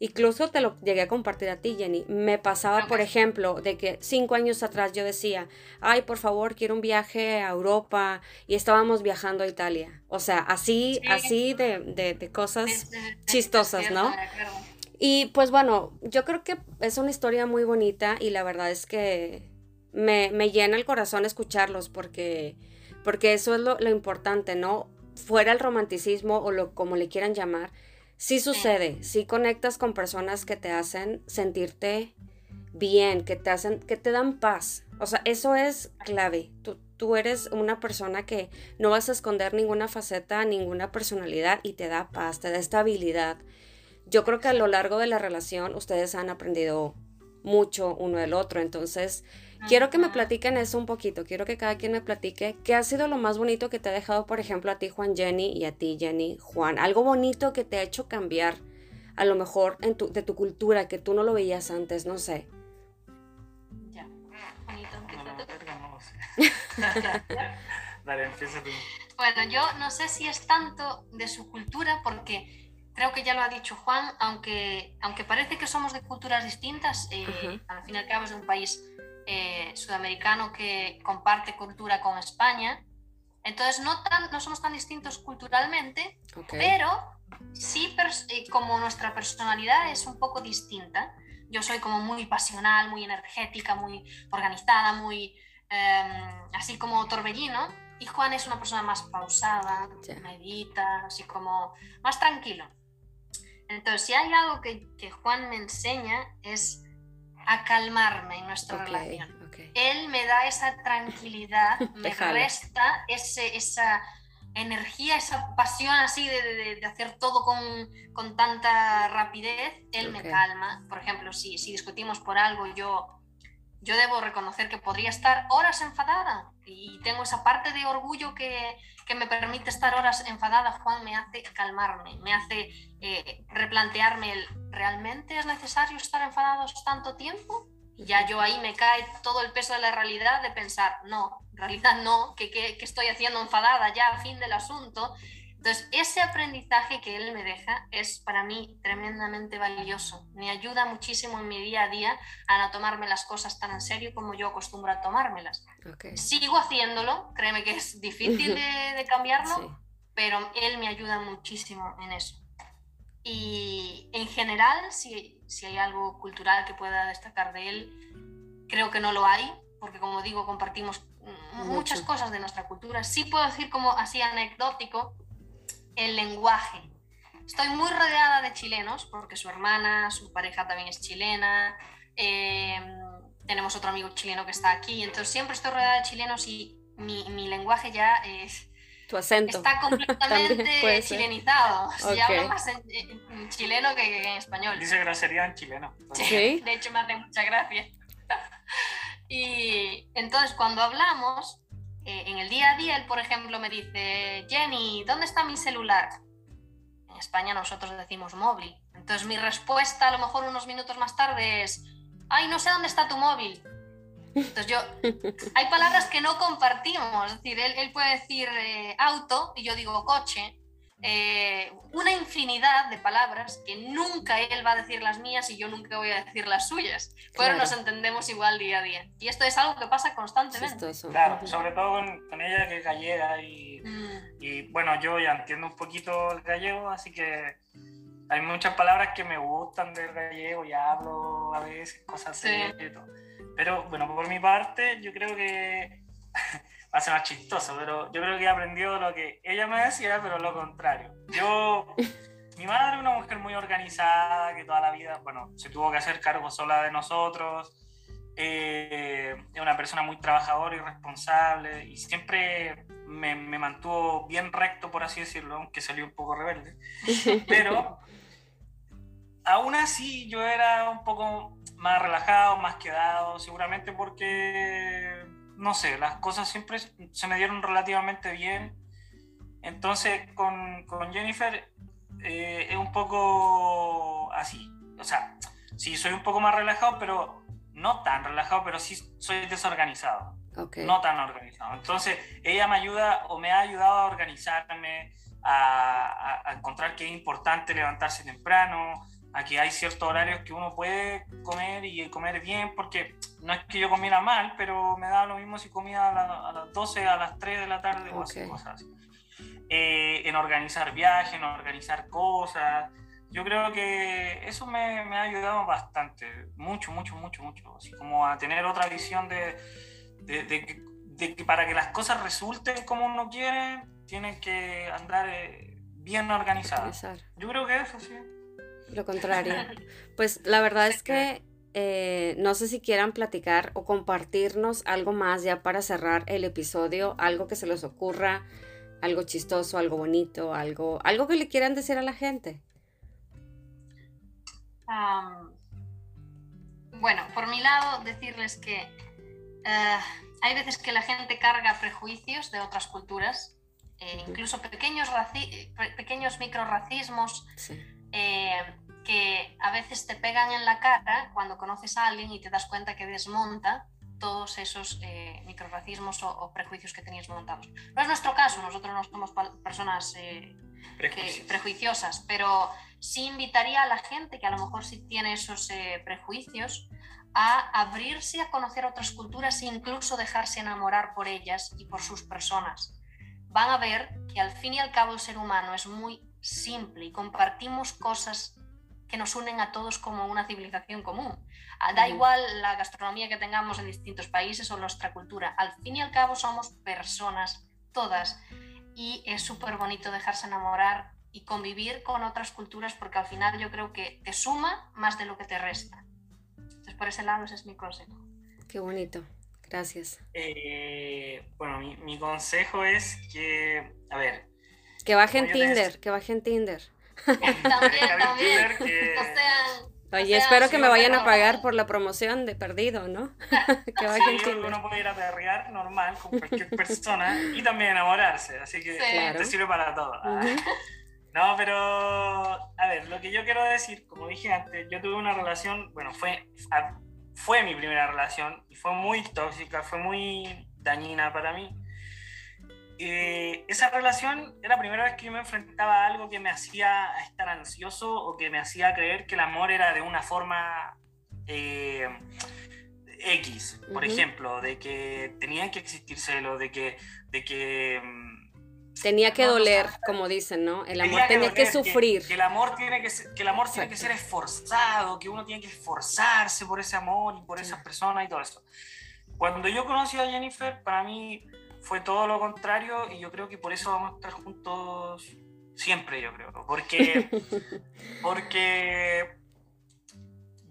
incluso te lo llegué a compartir a ti, Jenny, me pasaba, por ejemplo, de que cinco años atrás yo decía, ay, por favor, quiero un viaje a Europa y estábamos viajando a Italia. O sea, así, Sí. así de, de, de cosas chistosas, ¿no? Y pues bueno, yo creo que es una historia muy bonita y la verdad es que me, me llena el corazón escucharlos porque, porque eso es lo, lo importante, ¿no? Fuera el romanticismo o lo como le quieran llamar, sí sucede, sí conectas con personas que te hacen sentirte bien, que te hacen, que te dan paz. O sea, eso es clave. Tú, tú eres una persona que no vas a esconder ninguna faceta, ninguna personalidad y te da paz, te da estabilidad. Yo creo que a lo largo de la relación ustedes han aprendido mucho uno del otro, entonces quiero que me platiquen eso un poquito, quiero que cada quien me platique qué ha sido lo más bonito que te ha dejado, por ejemplo, a ti Juan Jenny y a ti Jenny Juan, algo bonito que te ha hecho cambiar, a lo mejor en tu, de tu cultura, que tú no lo veías antes, no sé. Ya. Bonito. Dale, empieza tú. Bueno, yo no sé si es tanto de su cultura, porque creo que ya lo ha dicho Juan, aunque, aunque parece que somos de culturas distintas, eh, al fin y al cabo es de un país eh, sudamericano que comparte cultura con España. Entonces no, tan, no somos tan distintos culturalmente, pero sí pers- eh, como nuestra personalidad es un poco distinta. Yo soy como muy pasional, muy energética, muy organizada, muy eh, así como torbellino. Y Juan es una persona más pausada, medita, así como más tranquilo. Entonces, si hay algo que, que Juan me enseña es a calmarme en nuestra relación. Él me da esa tranquilidad, me resta ese, esa energía, esa pasión así de, hacer todo con, con, tanta rapidez, él me calma. Por ejemplo, si, si discutimos por algo, yo yo debo reconocer que podría estar horas enfadada y tengo esa parte de orgullo que, que me permite estar horas enfadada. Juan me hace calmarme, me hace eh, replantearme el, ¿realmente es necesario estar enfadados tanto tiempo? Y ya yo ahí me cae todo el peso de la realidad de pensar, no, en realidad no, que, que, que estoy haciendo enfadada ya, fin del asunto. Entonces, ese aprendizaje que él me deja es para mí tremendamente valioso. Me ayuda muchísimo en mi día a día a no tomarme las cosas tan en serio como yo acostumbro a tomármelas. Sigo haciéndolo, créeme que es difícil de, cambiarlo, pero él me ayuda muchísimo en eso. Y en general, si, si hay algo cultural que pueda destacar de él, creo que no lo hay, porque como digo, compartimos muchas cosas de nuestra cultura. Sí puedo decir como así anecdótico, el lenguaje. Estoy muy rodeada de chilenos porque su hermana, su pareja también es chilena. Em, tenemos otro amigo chileno que está aquí. Entonces siempre estoy rodeada de chilenos y mi, mi lenguaje ya es... Tu acento. Está completamente chilenizado. Se habla más en, chileno que en español. Dice grosería en chileno. ¿Sí? De hecho me hace mucha gracia. Y entonces cuando hablamos, eh, en el día a día, él, por ejemplo, me dice, Jenny, ¿dónde está mi celular? En España nosotros decimos móvil. Entonces mi respuesta a lo mejor unos minutos más tarde es, ay, no sé dónde está tu móvil. Entonces yo, hay palabras que no compartimos, es decir, él, él puede decir eh, auto y yo digo coche, eh, una infinidad de palabras que nunca él va a decir las mías y yo nunca voy a decir las suyas, pero nos entendemos igual día a día. Y esto es algo que pasa constantemente. Claro, sobre todo con, ella que es gallega y, mm. y, bueno, yo ya entiendo un poquito el gallego, así que hay muchas palabras que me gustan del gallego y hablo a veces, cosas así. Pero bueno, por mi parte, yo creo que va a ser más chistoso, pero yo creo que he aprendido lo que ella me decía, pero lo contrario. Yo, mi madre es una mujer muy organizada, que toda la vida, bueno, se tuvo que hacer cargo sola de nosotros, eh, es una persona muy trabajadora y responsable, y siempre me, me, mantuvo bien recto, por así decirlo, aunque salió un poco rebelde, pero aún así yo era un poco más relajado, más quedado, seguramente porque no sé, las cosas siempre se me dieron relativamente bien. Entonces, con, con Jennifer eh, es un poco así. O sea, sí, soy un poco más relajado, pero no tan relajado, pero sí soy desorganizado. No tan organizado. Entonces, ella me ayuda o me ha ayudado a organizarme, a, a encontrar que es importante levantarse temprano, aquí hay ciertos horarios que uno puede comer y comer bien, porque no es que yo comiera mal, pero me da lo mismo si comía a, las 12, a las 3 de la tarde o así, cosas así. Eh, en organizar viajes, en organizar cosas. Yo creo que eso me, me, ha ayudado bastante, mucho, mucho, mucho, mucho. Así como a tener otra visión de, de, de, que, para que las cosas resulten como uno quiere, tienen que andar eh, bien organizadas. Yo creo que eso sí. Lo contrario. Pues la verdad es que eh, no sé si quieran platicar o compartirnos algo más ya para cerrar el episodio, algo que se les ocurra, algo chistoso, algo bonito, algo, algo que le quieran decir a la gente. bueno, por mi lado, decirles que eh, hay veces que la gente carga prejuicios de otras culturas, eh, incluso pequeños, pequeños microracismos. Sí eh, que a veces te pegan en la cara cuando conoces a alguien y te das cuenta que desmonta todos esos eh, microracismos o, prejuicios que tenías montados. No es nuestro caso, nosotros no somos personas eh, prejuiciosas, pero sí invitaría a la gente que a lo mejor sí tiene esos prejuicios a abrirse a conocer otras culturas e incluso dejarse enamorar por ellas y por sus personas. Van a ver que al fin y al cabo el ser humano es muy simple y compartimos cosas que nos unen a todos como una civilización común. Ah, da igual la gastronomía que tengamos en distintos países o nuestra cultura, al fin y al cabo somos personas, todas, y es súper bonito dejarse enamorar y convivir con otras culturas porque al final yo creo que te suma más de lo que te resta. Entonces, por ese lado ese es mi consejo. Qué bonito, gracias. Eh, bueno, mi, mi, consejo es que, a ver. Que bajen Tinder, que bajen Tinder. También, también. Que... O sea, Oye, espero que me vayan a pagar por la promoción de perdido, ¿no? que vayan sí, uno puede ir a perrear normal con cualquier persona y también enamorarse, así que te sirve para todo. No, pero a ver, lo que yo quiero decir, como dije antes, yo tuve una relación, bueno, fue, fue mi primera relación y fue muy tóxica, fue muy dañina para mí. Eh, esa relación era la primera vez que yo me enfrentaba a algo que me hacía estar ansioso o que me hacía creer que el amor era de una forma eh, X, por ejemplo, de que tenía que existir celos, de que... De que mm, Tenía que doler, como dicen, ¿no? El amor tenía que, sufrir. Que, el amor tiene que ser, que el amor tiene que ser esforzado, que uno tiene que esforzarse por ese amor y por esas personas y todo eso. Cuando yo conocí a Jennifer, para mí fue todo lo contrario y yo creo que por eso vamos a estar juntos siempre, yo creo. Porque, porque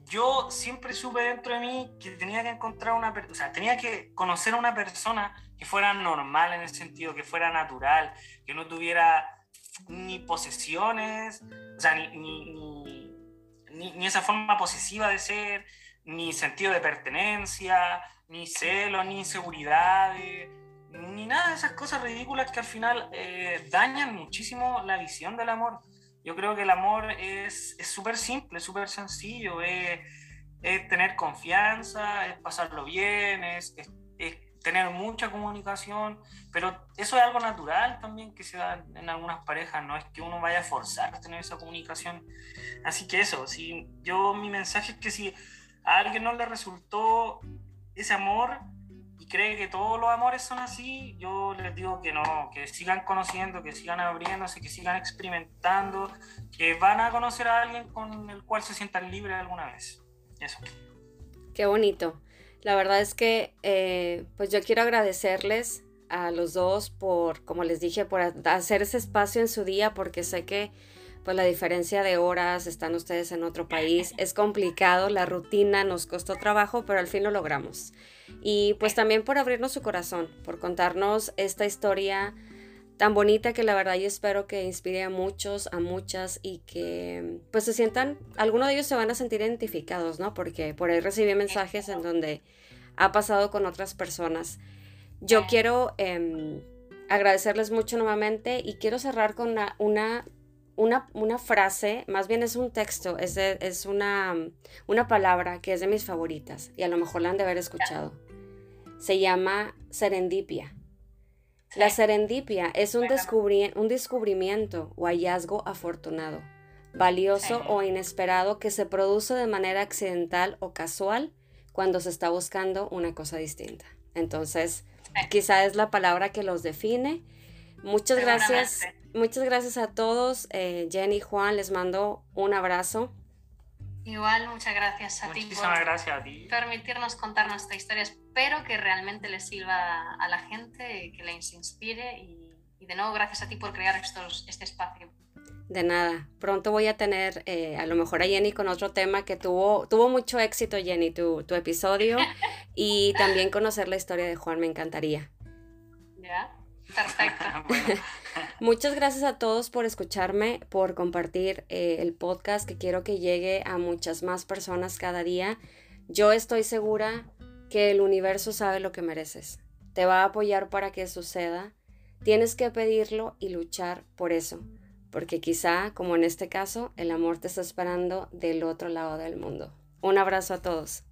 yo siempre supe dentro de mí que tenía que encontrar una persona, o sea, tenía que conocer a una persona que fuera normal en el sentido, que fuera natural, que no tuviera ni posesiones, o sea, ni, ni, ni, ni esa forma posesiva de ser, ni sentido de pertenencia, ni celos, ni inseguridades ni nada de esas cosas ridículas que al final eh, dañan muchísimo la visión del amor. Yo creo que el amor es súper simple, súper sencillo, es, tener confianza, es pasarlo bien, es, tener mucha comunicación, pero eso es algo natural también que se da en algunas parejas, no es que uno vaya a forzar a tener esa comunicación. Así que eso, si yo mi mensaje es que si a alguien no le resultó ese amor, cree que todos los amores son así, yo les digo que no, que sigan conociendo, que sigan abriéndose, que sigan experimentando, que van a conocer a alguien con el cual se sientan libres alguna vez. Eso. Qué bonito. La verdad es que eh, pues yo quiero agradecerles a los dos por, como les dije, por hacer ese espacio en su día, porque sé que pues la diferencia de horas, están ustedes en otro país, es complicado, la rutina nos costó trabajo, pero al fin lo logramos. Y pues también por abrirnos su corazón, por contarnos esta historia tan bonita que la verdad yo espero que inspire a muchos, a muchas y que pues se sientan, algunos de ellos se van a sentir identificados, ¿no? Porque por ahí recibí mensajes en donde ha pasado con otras personas. Yo quiero em, agradecerles mucho nuevamente y quiero cerrar con una, una, frase, más bien es un texto, es, es una, una palabra que es de mis favoritas y a lo mejor la han de haber escuchado se llama serendipia. La serendipia es un, un descubrimiento o hallazgo afortunado, valioso o inesperado que se produce de manera accidental o casual cuando se está buscando una cosa distinta. Entonces, quizá es la palabra que los define. Muchas gracias. Muchas gracias a todos. Eh, Jenny, Juan, les mando un abrazo. Igual, muchas gracias a ti por gracias a ti. permitirnos contar nuestra historia. Espero que realmente les sirva a la gente, que les inspire y, de nuevo gracias a ti por crear estos, este espacio. De nada. Pronto voy a tener eh, a lo mejor a Jenny con otro tema que tuvo, tuvo mucho éxito, Jenny, tu, tu episodio. y también conocer la historia de Juan, me encantaría. Ya, perfecto. Muchas gracias a todos por escucharme, por compartir eh, el podcast que quiero que llegue a muchas más personas cada día. Yo estoy segura que el universo sabe lo que mereces. Te va a apoyar para que suceda. Tienes que pedirlo y luchar por eso, porque quizá, como en este caso, el amor te está esperando del otro lado del mundo. Un abrazo a todos.